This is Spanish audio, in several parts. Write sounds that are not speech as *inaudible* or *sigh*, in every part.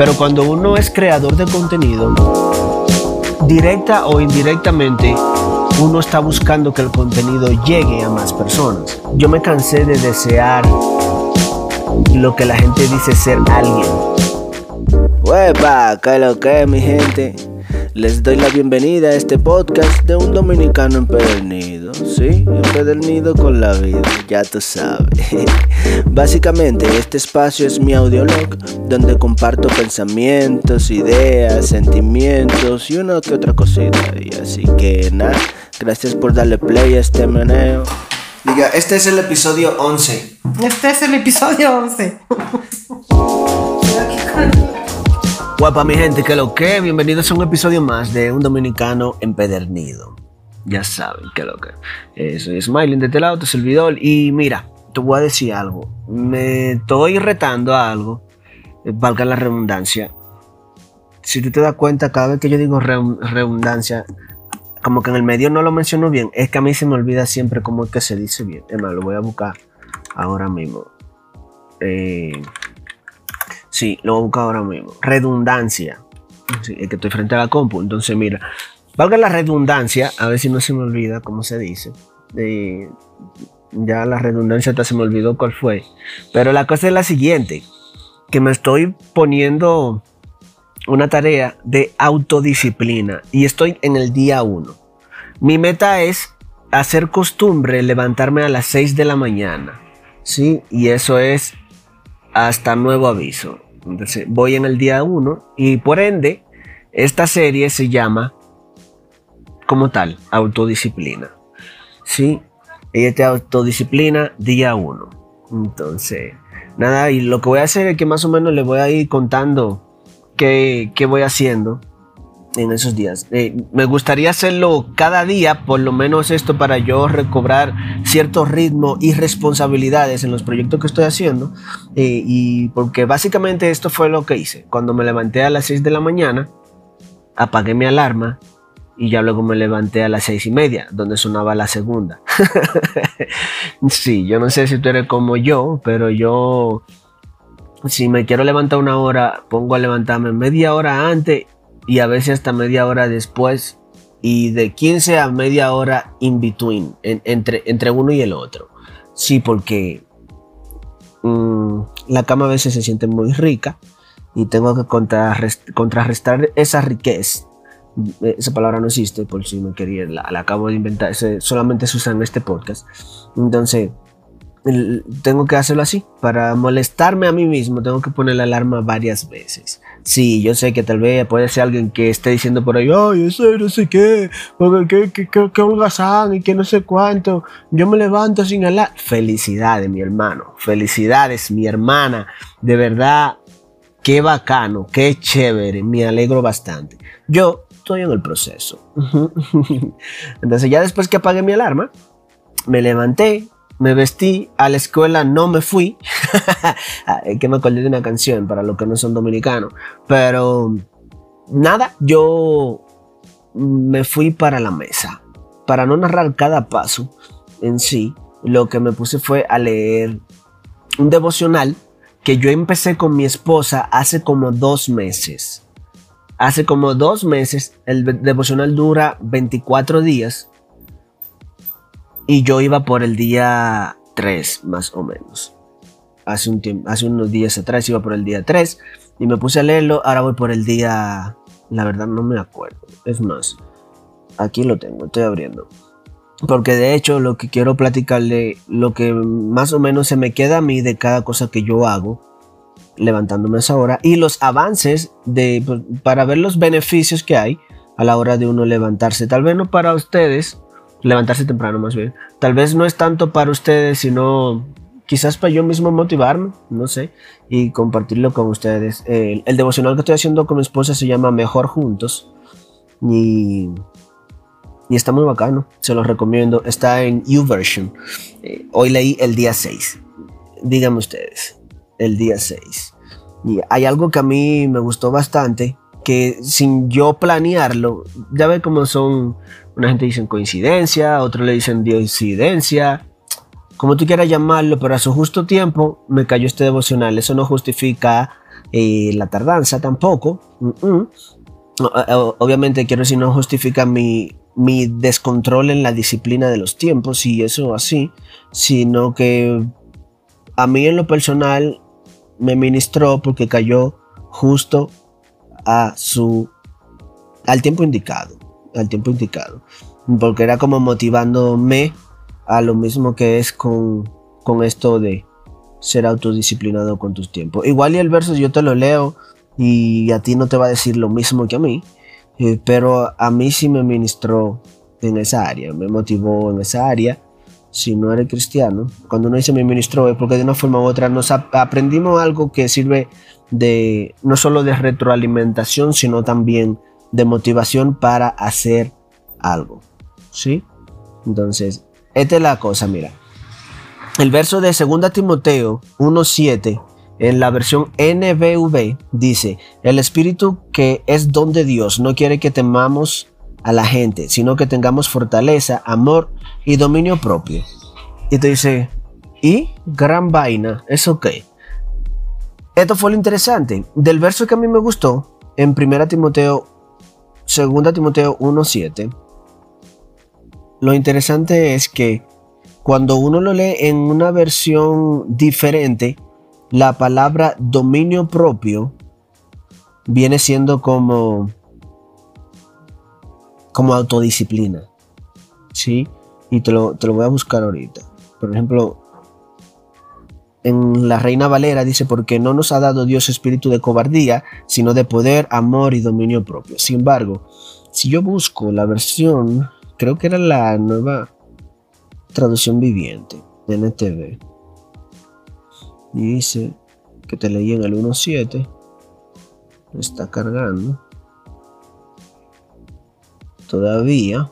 Pero cuando uno es creador de contenido, directa o indirectamente, uno está buscando que el contenido llegue a más personas. Yo me cansé de desear lo que la gente dice ser alguien. Huepa, ¿qué lo que mi gente? Les doy la bienvenida a este podcast de un dominicano empedernido, ¿sí? Empedernido con la vida, ya tú sabes. *laughs* Básicamente, este espacio es mi audiolog, donde comparto pensamientos, ideas, sentimientos y una que otra cosita. Y así que nada, gracias por darle play a este meneo. Diga, este es el episodio 11. Este es el episodio 11. Guapa mi gente, que lo que, bienvenidos a un episodio más de Un Dominicano Empedernido. Ya saben que lo que. Eh, soy Smiling de este lado, tu servidor. Y mira, te voy a decir algo. Me estoy retando a algo, eh, valga la redundancia. Si tú te das cuenta, cada vez que yo digo redundancia, como que en el medio no lo menciono bien, es que a mí se me olvida siempre cómo es que se dice bien. Es más, lo voy a buscar ahora mismo. Eh, Sí, lo voy a buscar ahora mismo. Redundancia. Sí, es que estoy frente a la compu. Entonces, mira, valga la redundancia, a ver si no se me olvida cómo se dice. ya la redundancia hasta se me olvidó cuál fue. Pero la cosa es la siguiente, que me estoy poniendo una tarea de autodisciplina y estoy en el día 1. Mi meta es hacer costumbre levantarme a las 6 de la mañana. ¿sí? Y eso es hasta nuevo aviso. Entonces voy en el día 1 y por ende esta serie se llama como tal autodisciplina. ¿Sí? Ella te autodisciplina día 1. Entonces, nada, y lo que voy a hacer es que más o menos le voy a ir contando qué, qué voy haciendo en esos días. Eh, me gustaría hacerlo cada día, por lo menos esto para yo recobrar cierto ritmo y responsabilidades en los proyectos que estoy haciendo. Eh, y porque básicamente esto fue lo que hice. Cuando me levanté a las 6 de la mañana, apagué mi alarma y ya luego me levanté a las seis y media, donde sonaba la segunda. *laughs* sí, yo no sé si tú eres como yo, pero yo, si me quiero levantar una hora, pongo a levantarme media hora antes y a veces hasta media hora después y de 15 a media hora in between, entre, entre uno y el otro. Sí, porque mm, la cama a veces se siente muy rica y tengo que contrarrestar esa riqueza. Esa palabra no existe, por si me quería, la, la acabo de inventar, solamente se usa en este podcast. Entonces, tengo que hacerlo así. Para molestarme a mí mismo, tengo que poner la alarma varias veces. Sí, yo sé que tal vez puede ser alguien que esté diciendo por ahí, ay, eso no sé qué, que, que, que, que holgazán y que no sé cuánto. Yo me levanto sin alarma. Felicidades, mi hermano. Felicidades, mi hermana. De verdad, qué bacano, qué chévere. Me alegro bastante. Yo estoy en el proceso. *laughs* Entonces, ya después que apagué mi alarma, me levanté, me vestí, a la escuela no me fui. *laughs* Que me acordé de una canción para los que no son dominicanos. Pero nada, yo me fui para la mesa. Para no narrar cada paso en sí, lo que me puse fue a leer un devocional que yo empecé con mi esposa hace como dos meses. Hace como dos meses, el devocional dura 24 días y yo iba por el día 3, más o menos. Hace, un hace unos días atrás iba por el día 3 y me puse a leerlo. Ahora voy por el día... La verdad no me acuerdo. Es más, aquí lo tengo, estoy abriendo. Porque de hecho lo que quiero platicarle, lo que más o menos se me queda a mí de cada cosa que yo hago, levantándome a esa hora, y los avances de, pues, para ver los beneficios que hay a la hora de uno levantarse. Tal vez no para ustedes, levantarse temprano más bien. Tal vez no es tanto para ustedes, sino quizás para yo mismo motivarme, no sé, y compartirlo con ustedes. El, devocional que estoy haciendo con mi esposa se llama Mejor Juntos y, y está muy bacano, se los recomiendo. Está en YouVersion. Eh, hoy leí el día 6. Díganme ustedes, el día 6. Y hay algo que a mí me gustó bastante, que sin yo planearlo, ya ve cómo son una gente dice coincidencia, otros le dicen diosidencia, como tú quieras llamarlo, pero a su justo tiempo me cayó este devocional. Eso no justifica eh, la tardanza tampoco. Mm. Obviamente quiero decir, no justifica mi, mi descontrol en la disciplina de los tiempos y eso así, sino que a mí en lo personal me ministró porque cayó justo a su al tiempo indicado, al tiempo indicado, porque era como motivándome a lo mismo que es con, con esto de ser autodisciplinado con tus tiempos. Igual y el verso yo te lo leo y a ti no te va a decir lo mismo que a mí, eh, pero a mí sí me ministró en esa área, me motivó en esa área. Si no eres cristiano, cuando uno dice me ministró es porque de una forma u otra nos aprendimos algo que sirve de no solo de retroalimentación, sino también de motivación para hacer algo. ¿Sí? Entonces, esta es la cosa, mira. El verso de 2 Timoteo 1.7 en la versión NBV dice, el espíritu que es don de Dios no quiere que temamos a la gente, sino que tengamos fortaleza, amor y dominio propio. Y te dice, y gran vaina, es ok. Esto fue lo interesante. Del verso que a mí me gustó, en 1 Timoteo, 2 Timoteo 1.7, lo interesante es que cuando uno lo lee en una versión diferente, la palabra dominio propio viene siendo como como autodisciplina. ¿Sí? Y te lo, te lo voy a buscar ahorita. Por ejemplo, en la Reina Valera dice, porque no nos ha dado Dios espíritu de cobardía, sino de poder, amor y dominio propio. Sin embargo, si yo busco la versión, creo que era la nueva traducción viviente de NTV, dice que te leí en el 1.7, está cargando todavía.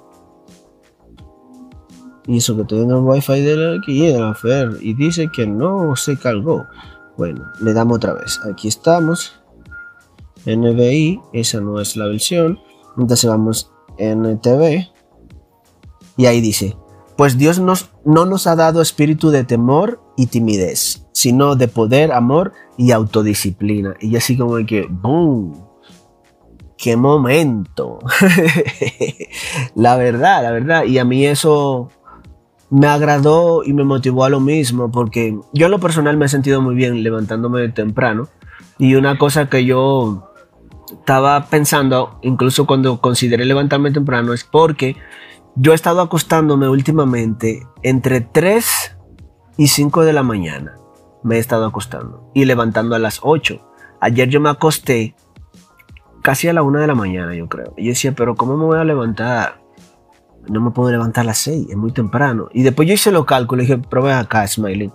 Y eso que tengo el wifi de la que la Fer y dice que no se cargó. Bueno, le damos otra vez. Aquí estamos. NBI, esa no es la versión. Entonces vamos NTV. Y ahí dice, pues Dios nos, no nos ha dado espíritu de temor y timidez, sino de poder, amor y autodisciplina. Y así como que, ¡boom! qué momento. *laughs* la verdad, la verdad. Y a mí eso me agradó y me motivó a lo mismo, porque yo en lo personal me he sentido muy bien levantándome temprano. Y una cosa que yo estaba pensando, incluso cuando consideré levantarme temprano, es porque yo he estado acostándome últimamente entre 3 y 5 de la mañana. Me he estado acostando y levantando a las 8. Ayer yo me acosté casi a la una de la mañana, yo creo. Y yo decía, pero ¿cómo me voy a levantar? No me puedo levantar a las seis, es muy temprano. Y después yo hice los cálculos y dije, pero acá, Smiling.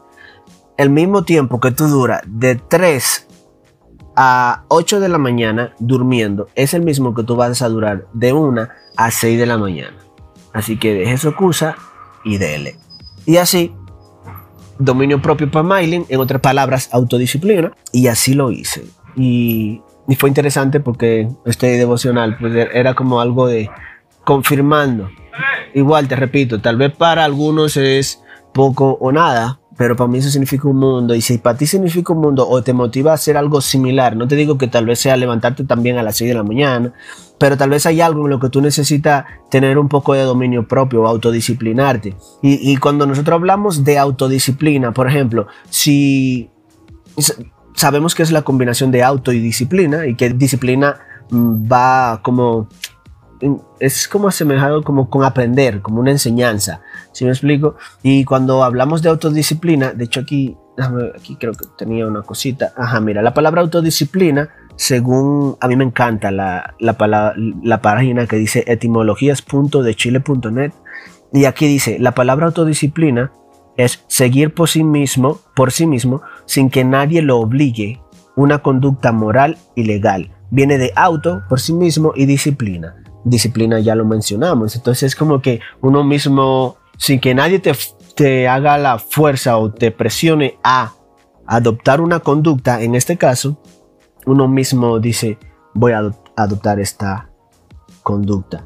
El mismo tiempo que tú duras de 3 a 8 de la mañana durmiendo es el mismo que tú vas a durar de 1 a 6 de la mañana. Así que deje su excusa y dele. Y así, dominio propio para Mailing, en otras palabras, autodisciplina. Y así lo hice. Y y fue interesante porque este devocional pues, era como algo de confirmando. Igual, te repito, tal vez para algunos es poco o nada, pero para mí eso significa un mundo. Y si para ti significa un mundo o te motiva a hacer algo similar, no te digo que tal vez sea levantarte también a las 6 de la mañana, pero tal vez hay algo en lo que tú necesitas tener un poco de dominio propio, autodisciplinarte. Y, y cuando nosotros hablamos de autodisciplina, por ejemplo, si sabemos que es la combinación de auto y disciplina y que disciplina mm, va como es como asemejado como con aprender, como una enseñanza, si me explico? Y cuando hablamos de autodisciplina, de hecho aquí, aquí creo que tenía una cosita, ajá, mira, la palabra autodisciplina, según a mí me encanta la, la, la página que dice etimologías.dechile.net, y aquí dice, la palabra autodisciplina es seguir por sí mismo, por sí mismo, sin que nadie lo obligue, una conducta moral y legal. Viene de auto por sí mismo y disciplina. Disciplina ya lo mencionamos, entonces es como que uno mismo, sin que nadie te, te haga la fuerza o te presione a adoptar una conducta, en este caso, uno mismo dice, voy a adoptar esta conducta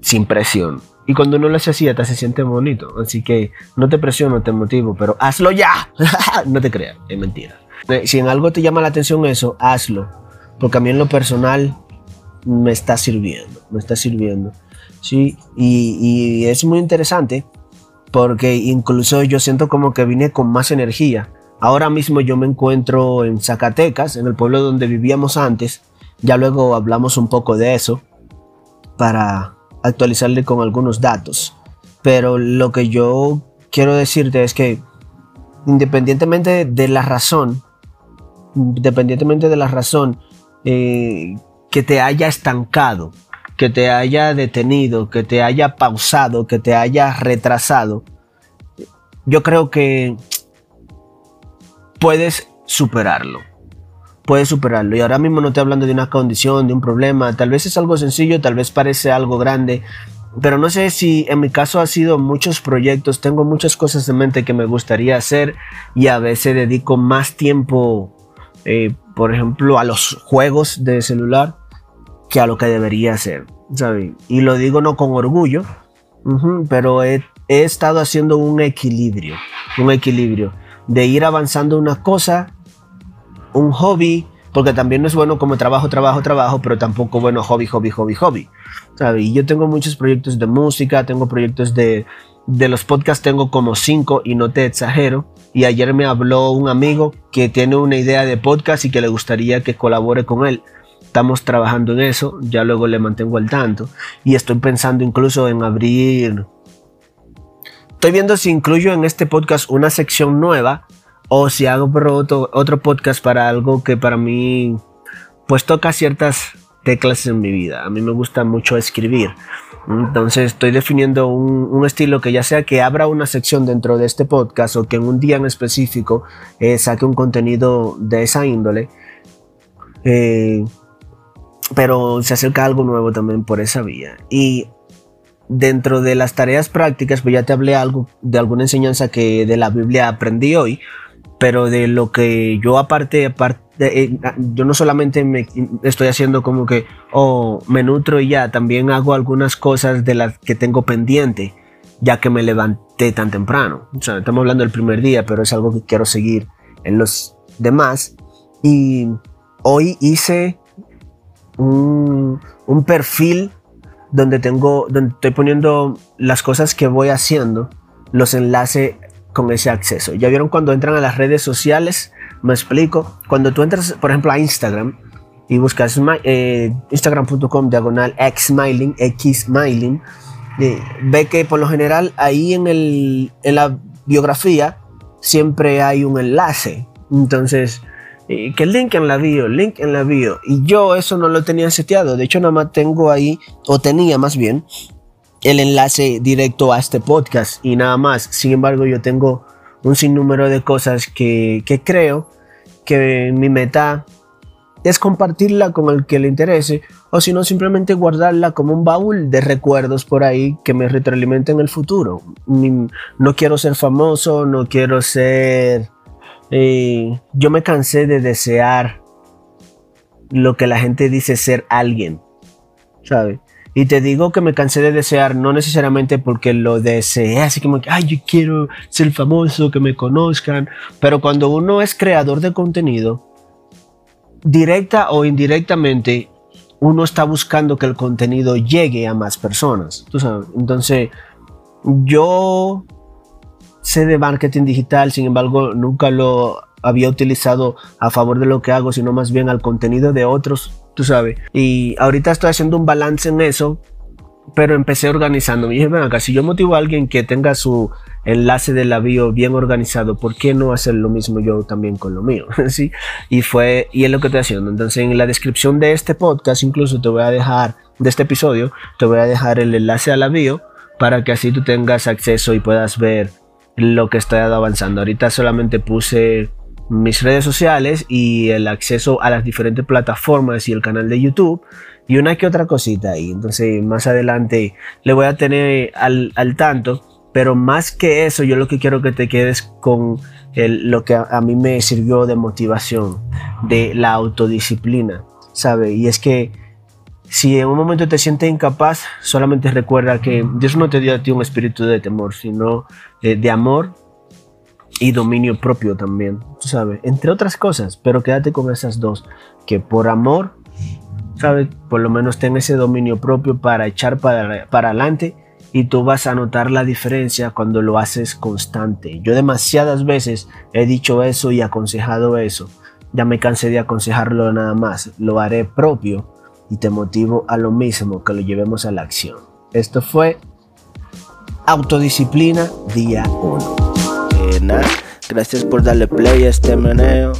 sin presión. Y cuando uno lo hace así, hasta se siente bonito. Así que no te presiono, te motivo, pero hazlo ya. *laughs* no te creas, es mentira. Eh, Si en algo te llama la atención eso, hazlo. Porque a mí en lo personal me está sirviendo, me está sirviendo. Sí, y, es muy interesante porque incluso yo siento como que vine con más energía. Ahora mismo yo me encuentro en Zacatecas, en el pueblo donde vivíamos antes. Ya luego hablamos un poco de eso para actualizarle con algunos datos. Pero lo que yo quiero decirte es que independientemente de la razón, independientemente de la razón eh, que te haya estancado, que te haya detenido, que te haya pausado, que te haya retrasado, yo creo que puedes superarlo. Puedes superarlo. Y ahora mismo no estoy hablando de una condición, de un problema. Tal vez es algo sencillo, tal vez parece algo grande. Pero no sé si en mi caso ha sido muchos proyectos. Tengo muchas cosas en mente que me gustaría hacer. Y a veces dedico más tiempo, eh, por ejemplo, a los juegos de celular que a lo que debería hacer. ¿sabes? Y lo digo no con orgullo. pero he, estado haciendo un equilibrio. Un equilibrio. De ir avanzando una cosa un hobby, porque también no es bueno como trabajo, trabajo, trabajo, pero tampoco bueno hobby, hobby, hobby, hobby. ¿sabe? Y yo tengo muchos proyectos de música, tengo proyectos de, de los podcasts, tengo como cinco y no te exagero. Y ayer me habló un amigo que tiene una idea de podcast y que le gustaría que colabore con él. Estamos trabajando en eso, ya luego le mantengo al tanto. Y estoy pensando incluso en abrir... Estoy viendo si incluyo en este podcast una sección nueva o si hago otro, otro podcast para algo que para mí pues toca ciertas teclas en mi vida. A mí me gusta mucho escribir. Entonces estoy definiendo un, un estilo que ya sea que abra una sección dentro de este podcast o que en un día en específico eh, saque un contenido de esa índole. Eh, pero se acerca algo nuevo también por esa vía. Y dentro de las tareas prácticas, pues ya te hablé algo de alguna enseñanza que de la Biblia aprendí hoy, pero de lo que yo aparte, aparte eh, yo no solamente me estoy haciendo como que, oh, me nutro y ya, también hago algunas cosas de las que tengo pendiente, ya que me levanté tan temprano. O sea, estamos hablando del primer día, pero es algo que quiero seguir en los demás. Y hoy hice un, perfil donde tengo, donde estoy poniendo las cosas que voy haciendo, los enlaces con ese acceso. Ya vieron cuando entran a las redes sociales, me explico. Cuando tú entras, por ejemplo, a Instagram y buscas eh, instagram.com diagonal xsmiling, xsmiling, eh, ve que por lo general ahí en, el, en la biografía siempre hay un enlace. Entonces, que link en la bio, link en la bio. Y yo eso no lo tenía seteado. De hecho, nada más tengo ahí, o tenía más bien, el enlace directo a este podcast y nada más. Sin embargo, yo tengo un sinnúmero de cosas que, que creo que mi meta es compartirla con el que le interese o si no simplemente guardarla como un baúl de recuerdos por ahí que me retroalimenten en el futuro. No quiero ser famoso, no quiero ser... Eh, yo me cansé de desear lo que la gente dice ser alguien, ¿sabes? Y te digo que me cansé de desear, no necesariamente porque lo deseé, así como que, ay, yo quiero ser famoso, que me conozcan. Pero cuando uno es creador de contenido, directa o indirectamente, uno está buscando que el contenido llegue a más personas. ¿tú sabes? Entonces, yo sé de marketing digital, sin embargo, nunca lo había utilizado a favor de lo que hago, sino más bien al contenido de otros, tú sabes. Y ahorita estoy haciendo un balance en eso, pero empecé organizando. Y dije, ven acá, si yo motivo a alguien que tenga su enlace de la bio bien organizado, ¿por qué no hacer lo mismo yo también con lo mío? *laughs* ¿Sí? Y fue, y es lo que estoy haciendo. Entonces, en la descripción de este podcast, incluso te voy a dejar, de este episodio, te voy a dejar el enlace a la bio para que así tú tengas acceso y puedas ver lo que estoy avanzando. Ahorita solamente puse mis redes sociales y el acceso a las diferentes plataformas y el canal de YouTube y una que otra cosita ahí. Entonces más adelante le voy a tener al, al tanto, pero más que eso yo lo que quiero que te quedes con lo que a, a, mí me sirvió de motivación, de la autodisciplina, ¿sabe? Y es que si en un momento te sientes incapaz, solamente recuerda que Dios no te dio a ti un espíritu de temor, sino de, de amor y dominio propio también, tú sabes, entre otras cosas, pero quédate con esas dos, que por amor, sabes, por lo menos ten ese dominio propio para echar para, para adelante y tú vas a notar la diferencia cuando lo haces constante. Yo demasiadas veces he dicho eso y aconsejado eso. Ya me cansé de aconsejarlo nada más. Lo haré propio y te motivo a lo mismo, que lo llevemos a la acción. Esto fue Autodisciplina Día 1. Eh, nada, gracias por darle play a este meneo.